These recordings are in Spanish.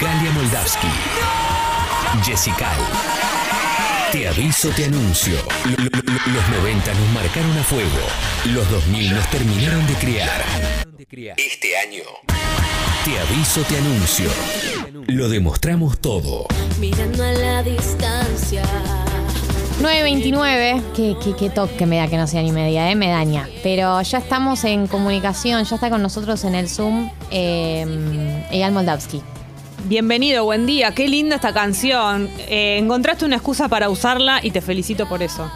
Galia Moldavsky. Jessica. Te aviso, te anuncio. Los 90 nos marcaron a fuego. Los 2000 nos terminaron de criar. Este año. Te aviso, te anuncio. Lo demostramos todo. Mirando a la distancia. 9.29, qué, qué, qué toque me da que no sea ni media, ¿eh? me daña. Pero ya estamos en comunicación, ya está con nosotros en el Zoom eh, Eyal Moldavsky. Bienvenido, buen día. Qué linda esta canción. Eh, encontraste una excusa para usarla y te felicito por eso.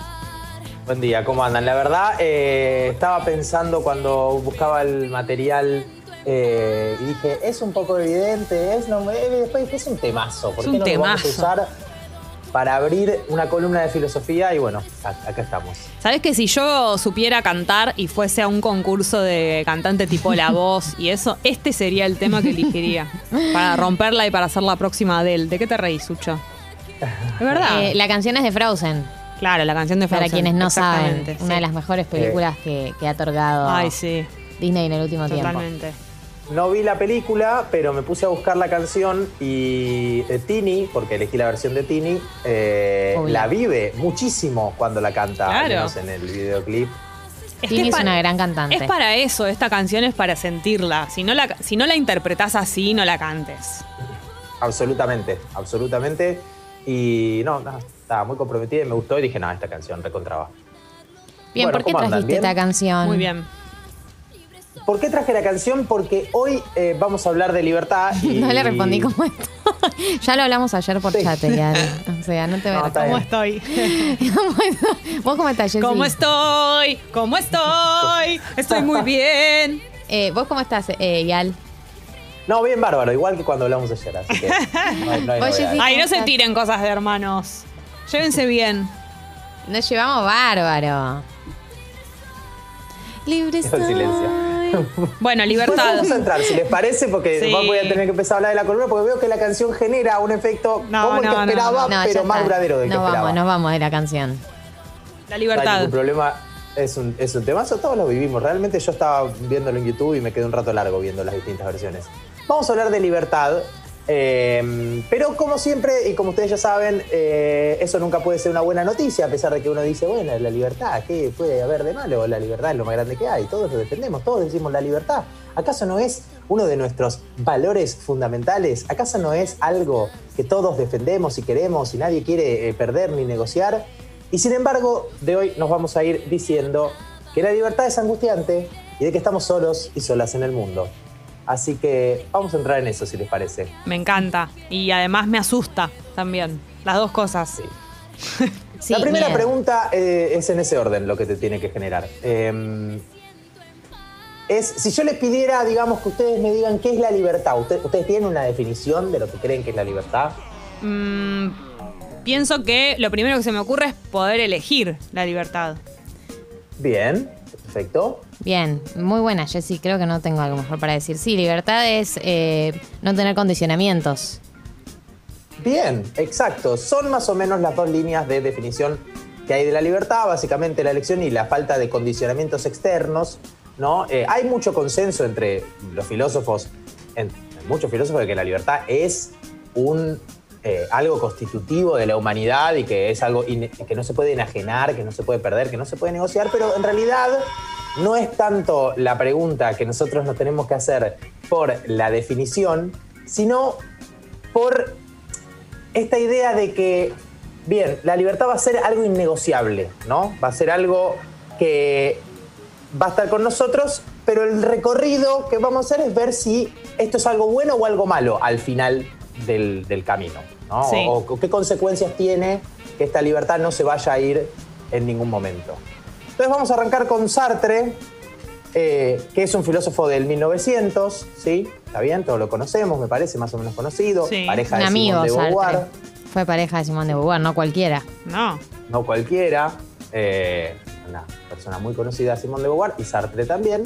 Buen día, ¿cómo andan? La verdad, eh, estaba pensando cuando buscaba el material eh, y dije, es un poco evidente, es, no, eh, después dije, es un temazo. ¿Por Es qué un no lo vamos a temazo. usar para abrir una columna de filosofía? Y bueno, acá estamos. ¿Sabes que si yo supiera cantar y fuese a un concurso de cantante tipo La Voz y eso, este sería el tema que elegiría para romperla y para hacer la próxima Adele? ¿De qué te reís, Sucho? ¿Es verdad? Eh, la canción es de Frozen, claro, la canción de para Frozen. quienes no saben. Una de las mejores películas que, que ha otorgado Ay, sí, Disney en el último tiempo. totalmente. No vi la película, pero me puse a buscar la canción y eh, Tini, porque elegí la versión de Tini, eh, la vive muchísimo cuando la canta, al Claro. menos en el videoclip. Es Tini es pa- una gran cantante. Es para eso, esta canción es para sentirla. Si no la, si no la interpretás así, no la cantes. Absolutamente, absolutamente. Y no, no, estaba muy comprometida y me gustó y dije, no, esta canción recontraba. Bien, Bueno, ¿por qué trajiste esta canción? Muy bien. ¿Por qué traje la canción? Porque hoy eh, vamos a hablar de libertad. Y... No le respondí cómo esto. ya lo hablamos ayer por Sí. chat, Eyal. O sea, no te voy No, a ¿Cómo estoy? ¿Vos cómo estás, Jessy? ¿Cómo estoy? ¿Cómo estoy? Estoy muy bien. Eh, ¿Vos cómo estás, eh, Yal? No, bien bárbaro, igual que cuando hablamos ayer, así que no hay, no hay Oye, novedades. sí. Ay, no ¿cómo se tiren cosas de hermanos. Llévense bien. Nos llevamos bárbaro. Libre silencio. Bueno, Pues libertad. vamos a entrar, si les parece, porque Sí. voy a tener que empezar a hablar de la columna, porque veo que la canción genera un efecto No, como el no, que no, esperaba, No, pero más duradero del que Nos esperaba. vamos, nos vamos de la canción. La No hay libertad. ningún problema. Es un, es un temazo, todos lo vivimos. Realmente yo estaba viéndolo en YouTube y me quedé un rato largo viendo las distintas versiones. Vamos a hablar de libertad, eh, pero como siempre, y como ustedes ya saben, eh, eso nunca puede ser una buena noticia, a pesar de que uno dice, bueno, la libertad, ¿qué puede haber de malo? La libertad es lo más grande que hay, todos lo defendemos, todos decimos la libertad. ¿Acaso no es uno de nuestros valores fundamentales? ¿Acaso no es algo que todos defendemos y queremos y nadie quiere eh, perder ni negociar? Y sin embargo, de hoy nos vamos a ir diciendo que la libertad es angustiante y de que estamos solos y solas en el mundo. Así que vamos a entrar en eso, si les parece. Me encanta. Y además me asusta también. Las dos cosas. Sí. Sí, la primera miedo. pregunta eh, es en ese orden lo que te tiene que generar. Eh, es, si yo les pidiera, digamos, que ustedes me digan qué es la libertad, ¿Usted- ¿ustedes tienen una definición de lo que creen que es la libertad? Mm, pienso que lo primero que se me ocurre es poder elegir la libertad. Bien, perfecto. Bien, muy buena, Jessy. Creo que no tengo algo mejor para decir. Sí, libertad es eh, no tener condicionamientos. Bien, exacto. Son más o menos las dos líneas de definición que hay de la libertad, básicamente la elección y la falta de condicionamientos externos. ¿no? Eh, hay mucho consenso entre los filósofos, en, muchos filósofos, de que la libertad es un, eh, algo constitutivo de la humanidad y que es algo que no se puede enajenar, que no se puede perder, que no se puede negociar, pero en realidad no es tanto la pregunta que nosotros nos tenemos que hacer por la definición, sino por esta idea de que, bien, la libertad va a ser algo innegociable, ¿no? Va a ser algo que va a estar con nosotros, pero el recorrido que vamos a hacer es ver si esto es algo bueno o algo malo al final del camino, ¿no? Sí. O, o qué consecuencias tiene que esta libertad no se vaya a ir en ningún momento. Entonces vamos a arrancar con Sartre, eh, que es un filósofo del 1900, ¿sí? Está bien, todos lo conocemos, me parece más o menos conocido. Sí. Pareja Un de amigo, Simone de Beauvoir. Sartre. Fue pareja de Simón de Beauvoir, no cualquiera. No. no cualquiera, eh, una persona muy conocida, Simón de Beauvoir, y Sartre también,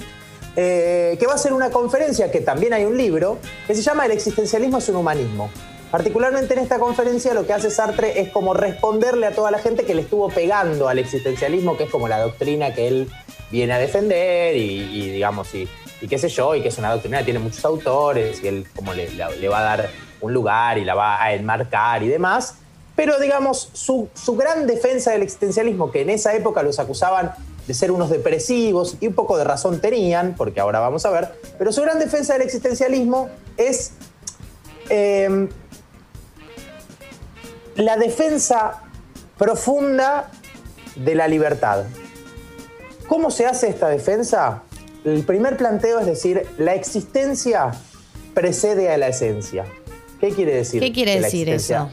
eh, que va a hacer una conferencia, que también hay un libro, que se llama El existencialismo es un humanismo. Particularmente en esta conferencia lo que hace Sartre es como responderle a toda la gente que le estuvo pegando al existencialismo, que es como la doctrina que él viene a defender y, digamos, y y qué sé yo, y que es una doctrina que tiene muchos autores y él como le, va a dar un lugar y la va a enmarcar y demás. Pero digamos, su, su gran defensa del existencialismo, que en esa época los acusaban de ser unos depresivos y un poco de razón tenían, porque ahora vamos a ver, pero su gran defensa del existencialismo es eh, la defensa profunda de la libertad. ¿Cómo se hace esta defensa? El primer planteo es decir, la existencia precede a la esencia. ¿Qué quiere decir? ¿Qué quiere decir eso?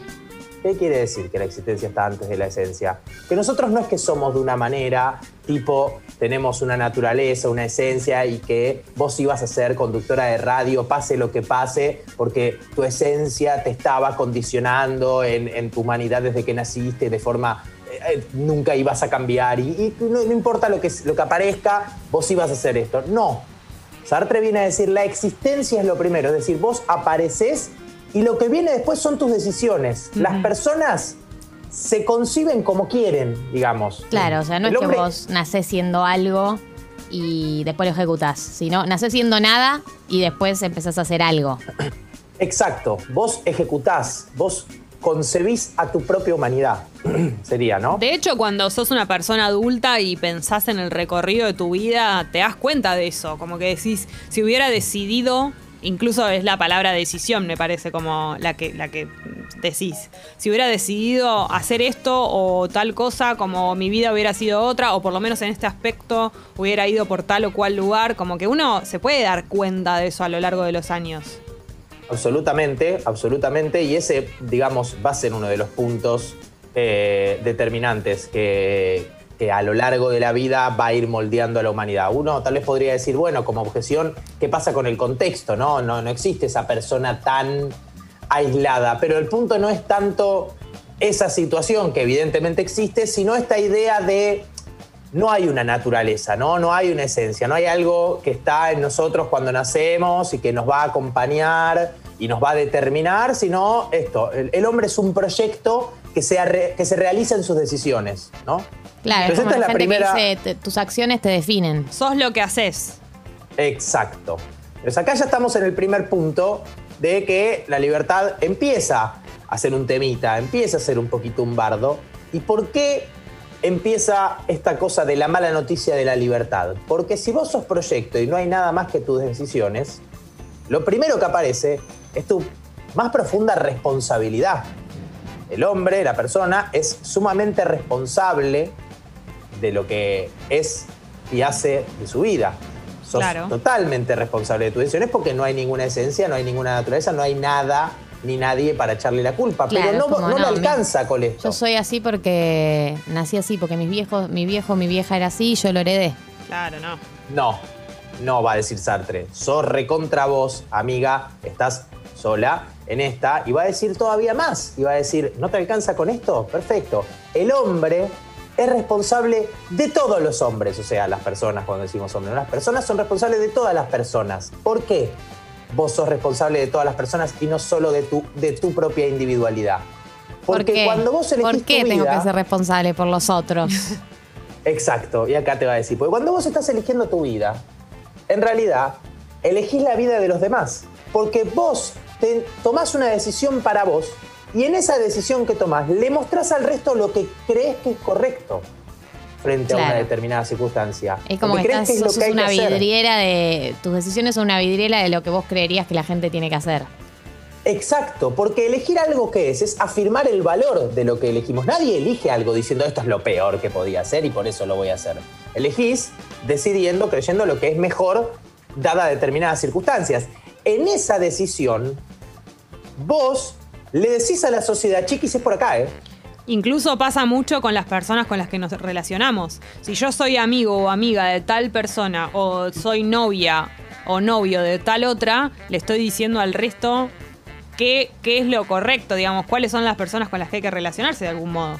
¿Qué quiere decir que la existencia está antes de la esencia? Que nosotros no es que somos de una manera, tipo, tenemos una naturaleza, una esencia y que vos ibas a ser conductora de radio, pase lo que pase, porque tu esencia te estaba condicionando en, en tu humanidad desde que naciste de forma... eh, eh, nunca ibas a cambiar y, y no, no importa lo que, lo que aparezca, vos ibas a hacer esto. No, Sartre viene a decir, la existencia es lo primero, es decir, vos apareces y lo que viene después son tus decisiones. Las personas se conciben como quieren, digamos. Claro, o sea, no El es que vos nacés siendo algo y después lo ejecutás, sino nacés siendo nada y después empezás a hacer algo. Exacto, vos ejecutás, vos concebís a tu propia humanidad, sería, ¿no? De hecho, cuando sos una persona adulta y pensás en el recorrido de tu vida, te das cuenta de eso. Como que decís, si hubiera decidido, incluso es la palabra decisión, me parece, como la que, la que decís. Si hubiera decidido hacer esto o tal cosa, como mi vida hubiera sido otra, o por lo menos en este aspecto hubiera ido por tal o cual lugar, como que uno se puede dar cuenta de eso a lo largo de los años. Absolutamente, absolutamente. Y ese, digamos, va a ser uno de los puntos eh, determinantes que, que a lo largo de la vida va a ir moldeando a la humanidad. Uno tal vez podría decir, bueno, como objeción, ¿qué pasa con el contexto? No, no, no existe esa persona tan aislada. Pero el punto no es tanto esa situación que evidentemente existe, sino esta idea de no hay una naturaleza, ¿no? No hay una esencia, no hay algo que está en nosotros cuando nacemos y que nos va a acompañar y nos va a determinar, sino esto, el, hombre es un proyecto que que se realiza en sus decisiones, ¿no? Claro, es Entonces como esta la es la gente primera... que dice, "Te- tus acciones te definen. Sos lo que haces. Exacto. Entonces acá ya estamos en el primer punto de que la libertad empieza a ser un temita, empieza a ser un poquito un bardo. ¿Y por qué empieza esta cosa de la mala noticia de la libertad? Porque si vos sos proyecto y no hay nada más que tus decisiones, lo primero que aparece es tu más profunda responsabilidad. El hombre, la persona, es sumamente responsable de lo que es y hace de su vida. Sos Claro. totalmente responsable de tus decisiones porque no hay ninguna esencia, no hay ninguna naturaleza, no hay nada ni nadie para echarle la culpa. Claro, Pero no, es no le no, mi- alcanza con esto. Yo soy así porque nací así, porque mis viejos, mi viejo, mi vieja era así y yo lo heredé. Claro, no. No, no va a decir Sartre. Sos recontra vos, amiga, estás sola en esta. Y va a decir todavía más. Y va a decir, ¿no te alcanza con esto? Perfecto. El hombre es responsable de todos los hombres. O sea, las personas, cuando decimos hombres, las personas son responsables de todas las personas. ¿Por qué? Vos sos responsable de todas las personas y no solo de tu, de tu propia individualidad. ¿Por Porque qué? cuando vos elegís ¿Por qué tu tengo vida- que ser responsable por los otros? Exacto, y acá te va a decir, porque cuando vos estás eligiendo tu vida, en realidad elegís la vida de los demás, porque vos te tomás una decisión para vos y en esa decisión que tomás le mostrás al resto lo que crees que es correcto frente a una determinada circunstancia. Es como Lo que crees es sos que que una vidriera de. Tus decisiones son una vidriera de lo que vos creerías que la gente tiene que hacer. Exacto, porque elegir algo que es es afirmar el valor de lo que elegimos. Nadie elige algo diciendo esto es lo peor que podía hacer y por eso lo voy a hacer. Elegís decidiendo, creyendo lo que es mejor dada determinadas circunstancias. En esa decisión, vos le decís a la sociedad, chiquis, es por acá, ¿eh? Incluso pasa mucho con las personas con las que nos relacionamos. Si yo soy amigo o amiga de tal persona o soy novia o novio de tal otra, le estoy diciendo al resto qué, qué es lo correcto, digamos, cuáles son las personas con las que hay que relacionarse de algún modo.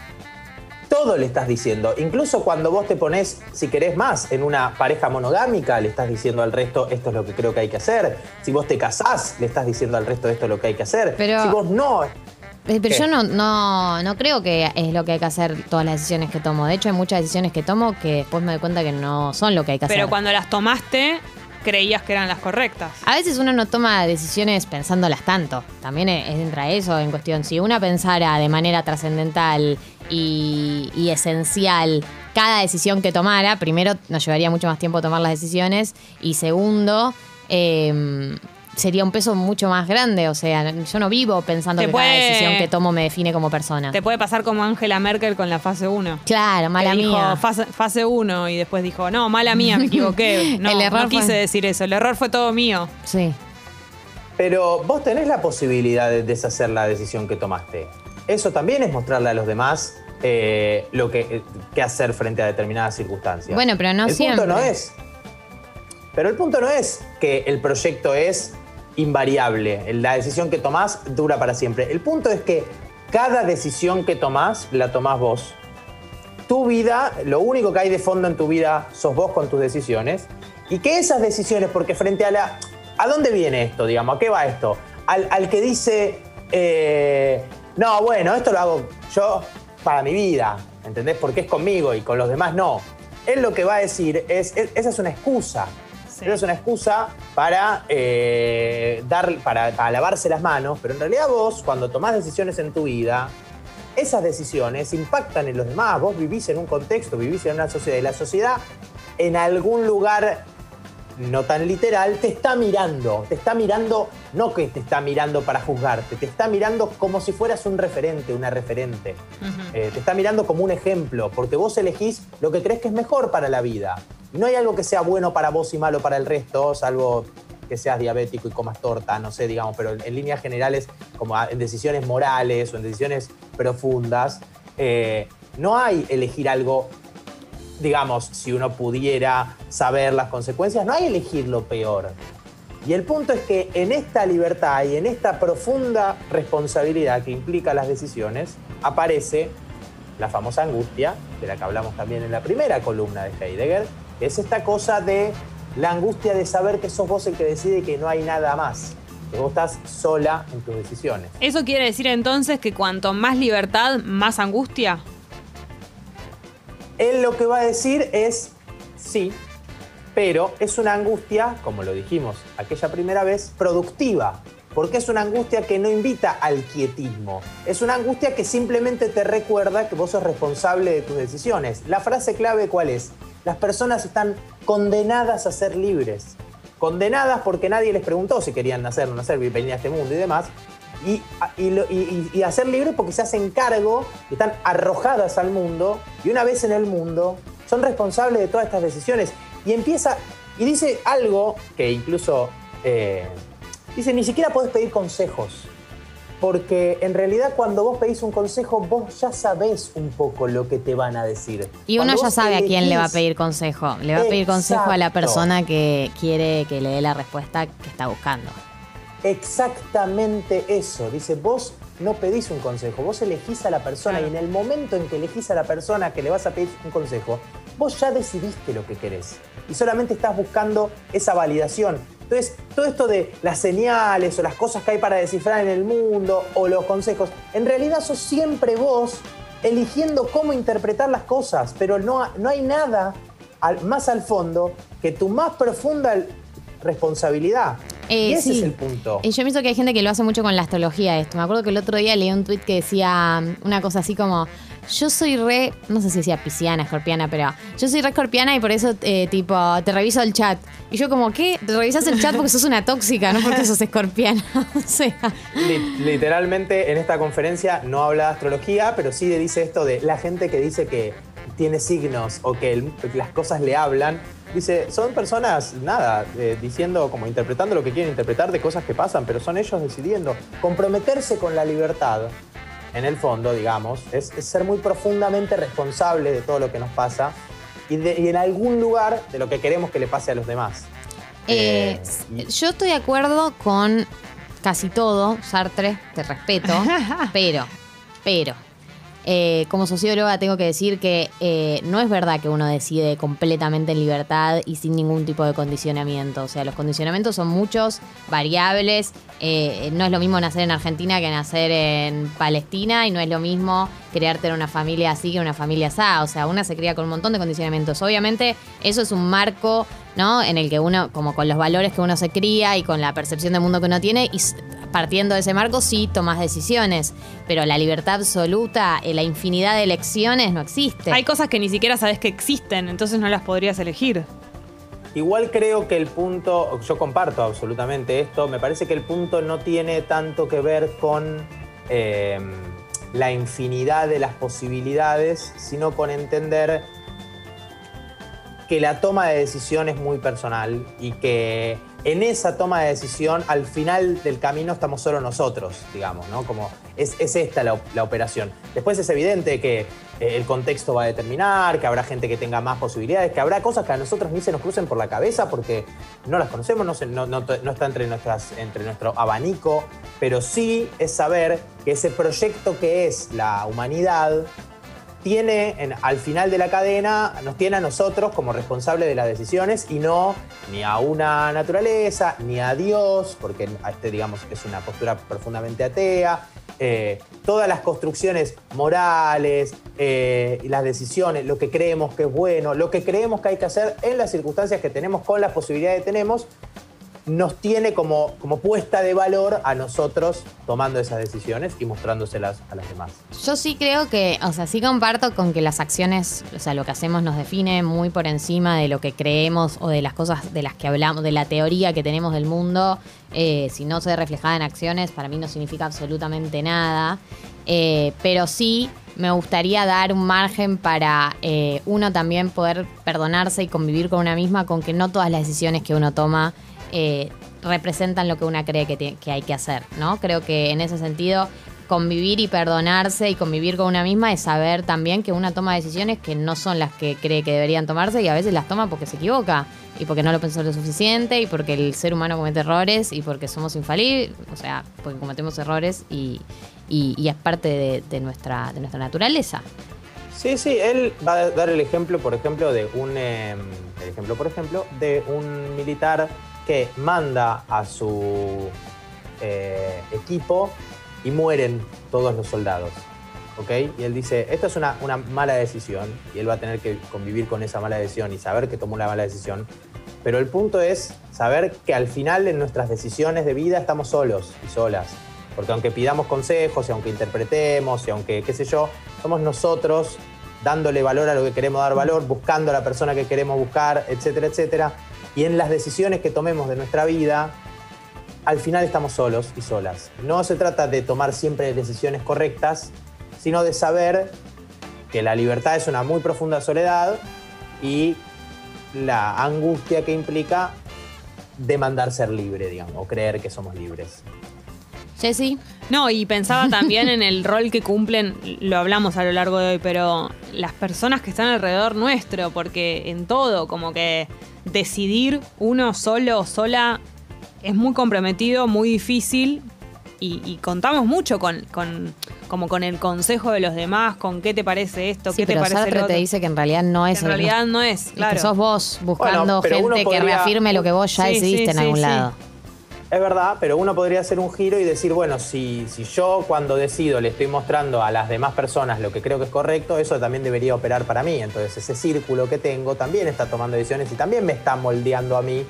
Todo le estás diciendo. Incluso cuando vos te pones, si querés más, en una pareja monogámica, le estás diciendo al resto, esto es lo que creo que hay que hacer. Si vos te casás, le estás diciendo al resto, esto es lo que hay que hacer. Pero- si vos no, Eh, Pero ¿Qué? yo no, no, no creo que es lo que hay que hacer todas las decisiones que tomo. De hecho, hay muchas decisiones que tomo que después me doy cuenta que no son lo que hay que hacer. Pero cuando las tomaste, creías que eran las correctas. A veces uno no toma decisiones pensándolas tanto. También e- entra eso en cuestión. Si una pensara de manera trascendental y, y esencial cada decisión que tomara, primero nos llevaría mucho más tiempo tomar las decisiones y segundo, eh, sería un peso mucho más grande. O sea, yo no vivo pensando Te que cada puede- decisión que tomo me define como persona. Te puede pasar como Angela Merkel con la fase 1. Claro, mala que dijo mía. fase, fase 1 y después dijo, no, mala mía, me equivoqué. No, El error no quise fue- decir eso, el error fue todo mío. Sí. Pero vos tenés la posibilidad de deshacer la decisión que tomaste. Eso también es mostrarle a los demás eh, lo que, eh, qué hacer frente a determinadas circunstancias. Bueno, pero no el siempre. punto no es. Pero el punto no es que el proyecto es invariable. La decisión que tomás dura para siempre. El punto es que cada decisión que tomás la tomás vos. Tu vida, lo único que hay de fondo en tu vida sos vos con tus decisiones. Y que esas decisiones, porque frente a la. ¿A dónde viene esto, digamos? ¿A qué va esto? Al, al que dice. eh, no, bueno, esto lo hago yo para mi vida. ¿Entendés? Porque es conmigo y con los demás no. Él lo que va a decir es. es- esa es una excusa. Sí. Esa es una excusa para, eh, dar, para, para lavarse las manos, pero en realidad vos, cuando tomás decisiones en tu vida, esas decisiones impactan en los demás. Vos vivís en un contexto, vivís en una sociedad y la sociedad en algún lugar no tan literal te está mirando. Te está mirando, no que te está mirando para juzgarte, te está mirando como si fueras un referente, una referente. Eh, te está mirando como un ejemplo, porque vos elegís lo que crees que es mejor para la vida. No hay algo que sea bueno para vos y malo para el resto, salvo que seas diabético y comas torta, no sé, digamos, pero en, líneas generales, como en decisiones morales o en decisiones profundas, eh, no hay elegir algo, digamos, si uno pudiera saber las consecuencias, no hay elegir lo peor. Y el punto es que en esta libertad y en esta profunda responsabilidad que implica las decisiones, aparece la famosa angustia, de la que hablamos también en la primera columna de Heidegger, es esta cosa de la angustia de saber que sos vos el que decide y que no hay nada más, que vos estás sola en tus decisiones. ¿Eso quiere decir entonces que cuanto más libertad, más angustia? Él lo que va a decir es sí, pero es una angustia, como lo dijimos aquella primera vez, productiva. Porque es una angustia que no invita al quietismo. Es una angustia que simplemente te recuerda que vos sos responsable de tus decisiones. La frase clave cuál es? Las personas están condenadas a ser libres. Condenadas porque nadie les preguntó si querían nacer o no nacer, venir a este mundo y demás. Y- y- y a ser libres porque se hacen cargo, están arrojadas al mundo y una vez en el mundo son responsables de todas estas decisiones. Y empieza, y dice algo que incluso, eh, dice, ni siquiera podés pedir consejos. Porque en realidad cuando vos pedís un consejo, vos ya sabés un poco lo que te van a decir. Y uno ya sabe a quién le va a pedir consejo. Le va a pedir consejo a la persona que quiere que le dé la respuesta que está buscando. Exactamente eso. Dice, vos no pedís un consejo, vos elegís a la persona Claro. y en el momento en que elegís a la persona que le vas a pedir un consejo, vos ya decidiste lo que querés y solamente estás buscando esa validación. Entonces, todo esto de las señales o las cosas que hay para descifrar en el mundo o los consejos, en realidad sos siempre vos eligiendo cómo interpretar las cosas, pero no, no hay nada al- más al fondo que tu más profunda responsabilidad. Eh, y ese sí. es el punto. Y yo pienso que hay gente que lo hace mucho con la astrología esto. Me acuerdo que el otro día leí un tuit que decía mm, una cosa así como, yo soy re, no sé si decía pisciana, escorpiana, pero yo soy re escorpiana y por eso eh, tipo te reviso el chat. Y yo como, ¿qué? Te revisas el chat porque sos una tóxica, no porque sos escorpiana. o sea, Li- Literalmente en esta conferencia no habla de astrología, pero sí dice esto de la gente que dice que tiene signos o que las cosas le hablan. Dice, son personas, nada, eh, diciendo, como interpretando lo que quieren interpretar de cosas que pasan, pero son ellos decidiendo. Comprometerse con la libertad, en el fondo, digamos, es, es ser muy profundamente responsable de todo lo que nos pasa y, de- y en algún lugar de lo que queremos que le pase a los demás. eh, y- yo estoy de acuerdo con casi todo, Sartre, te respeto, pero, pero, eh, como socióloga tengo que decir que eh, no es verdad que uno decide completamente en libertad y sin ningún tipo de condicionamiento. O sea, los condicionamientos son muchos, variables. Eh, no es lo mismo nacer en Argentina que nacer en Palestina y no es lo mismo crearte en una familia así que una familia así. O sea, una se cría con un montón de condicionamientos. Obviamente, eso es un marco, ¿no? En el que uno, como con los valores que uno se cría y con la percepción del mundo que uno tiene, y partiendo de ese marco, sí tomas decisiones. Pero la libertad absoluta, eh, la infinidad de elecciones no existe. Hay cosas que ni siquiera sabes que existen, entonces no las podrías elegir. Igual creo que el punto, yo comparto absolutamente esto, me parece que el punto no tiene tanto que ver con eh, la infinidad de las posibilidades, sino con entender que la toma de decisión es muy personal y que en esa toma de decisión al final del camino estamos solo nosotros, digamos, ¿no? Como es, es esta la, operación. Después es evidente que eh, el contexto va a determinar, que habrá gente que tenga más posibilidades, que habrá cosas que a nosotros ni se nos crucen por la cabeza porque no las conocemos, no, se- está entre, nuestras, entre nuestro abanico, pero sí es saber que ese proyecto que es la humanidad tiene en- al final de la cadena, nos tiene a nosotros como responsables de las decisiones y no ni a una naturaleza, ni a Dios, porque este, digamos, es una postura profundamente atea. Eh, todas las construcciones morales, eh, las decisiones, lo que creemos que es bueno, lo que creemos que hay que hacer en las circunstancias que tenemos, con las posibilidades que tenemos, nos tiene como, como puesta de valor a nosotros tomando esas decisiones y mostrándoselas a las demás. Yo sí creo que, o sea, sí comparto con que las acciones, o sea, lo que hacemos nos define muy por encima de lo que creemos o de las cosas de las que hablamos, de la teoría que tenemos del mundo. Eh, si no se ve reflejada en acciones, para mí no significa absolutamente nada. Eh, pero sí me gustaría dar un margen para eh, uno también poder perdonarse y convivir con una misma, con que no todas las decisiones que uno toma eh, representan lo que una cree que, hay que hacer, ¿no? Creo que en ese sentido convivir y perdonarse y convivir con una misma es saber también que una toma decisiones que no son las que cree que deberían tomarse y a veces las toma porque se equivoca y porque no lo pensó lo suficiente y porque el ser humano comete errores y porque somos infalibles, o sea, porque cometemos errores y, es parte de, de nuestra, de nuestra naturaleza. Sí, sí, él va a dar el ejemplo, por ejemplo, de un eh, el ejemplo, por ejemplo, de un militar que manda a su eh, equipo y mueren todos los soldados. ¿Ok? Y él dice, esto es una, una mala decisión y él va a tener que convivir con esa mala decisión y saber que tomó una mala decisión. Pero el punto es saber que al final en nuestras decisiones de vida estamos solos y solas. Porque aunque pidamos consejos y aunque interpretemos y aunque, qué sé yo, somos nosotros dándole valor a lo que queremos dar valor, buscando a la persona que queremos buscar, etcétera, etcétera. Y en las decisiones que tomemos de nuestra vida, al final estamos solos y solas. No se trata de tomar siempre decisiones correctas, sino de saber que la libertad es una muy profunda soledad y la angustia que implica demandar ser libre, digamos, o creer que somos libres. Jessy, No, y pensaba también en el rol que cumplen, lo hablamos a lo largo de hoy, pero las personas que están alrededor nuestro, porque en todo, como que decidir uno solo o sola es muy comprometido, muy difícil, y, y contamos mucho con, con- como con el consejo de los demás, con qué te parece esto, sí, qué te parece Sartre lo te otro. dice que en realidad no es en realidad no es, claro. que sos vos buscando Bueno, gente que reafirme lo que vos ya Sí, decidiste sí, en algún lado. Es verdad, pero uno podría hacer un giro y decir, bueno, si, si yo cuando decido le estoy mostrando a las demás personas lo que creo que es correcto, eso también debería operar para mí. Entonces ese círculo que tengo también está tomando decisiones y también me está moldeando a mí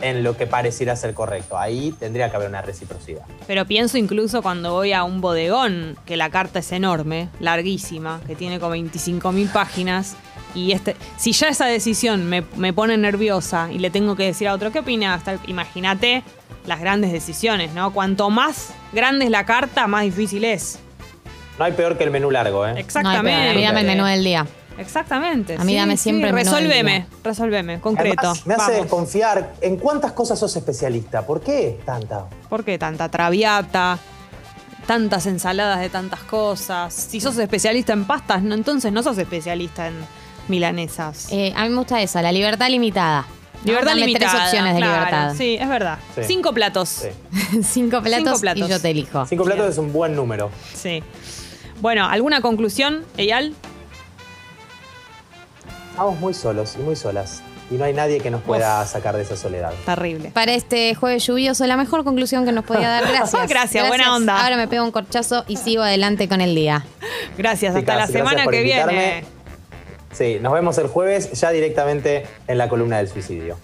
en lo que pareciera ser correcto. Ahí tendría que haber una reciprocidad. Pero pienso incluso cuando voy a un bodegón, que la carta es enorme, larguísima, que tiene como 25 mil páginas. Y este, si ya esa decisión me, me pone nerviosa y le tengo que decir a otro, ¿qué opinas? Imagínate las grandes decisiones, ¿no? Cuanto más grande es la carta, más difícil es. No hay peor que el menú largo, ¿eh? No Exactamente. peor, a mí dame el menú del día. Exactamente. A mí dame siempre el menú del Resolveme, día. resolveme, concreto. Además, me hace Vamos. desconfiar en cuántas cosas sos especialista. ¿Por qué tanta? ¿Por qué tanta traviata? Tantas ensaladas de tantas cosas. Si sos especialista en pastas, no, entonces no sos especialista en milanesas. Eh, a mí me gusta esa, la libertad limitada. Libertad Dame limitada. tres opciones de claro, libertad. Sí, es verdad. Sí. Cinco platos. Sí. Cinco, platos Cinco platos. y yo te elijo. Cinco platos es un buen número. Sí. Bueno, ¿alguna conclusión, Eyal? Estamos muy solos y muy solas. Y no hay nadie que nos pueda sacar de esa soledad. Terrible. Para este jueves lluvioso, la mejor conclusión que nos podía dar. Gracias. Gracias, buena onda. Ahora me pego un corchazo y sigo adelante con el día. Gracias, hasta la gracias semana por que invitarme. viene. Sí, nos vemos el jueves ya directamente en la columna del suicidio.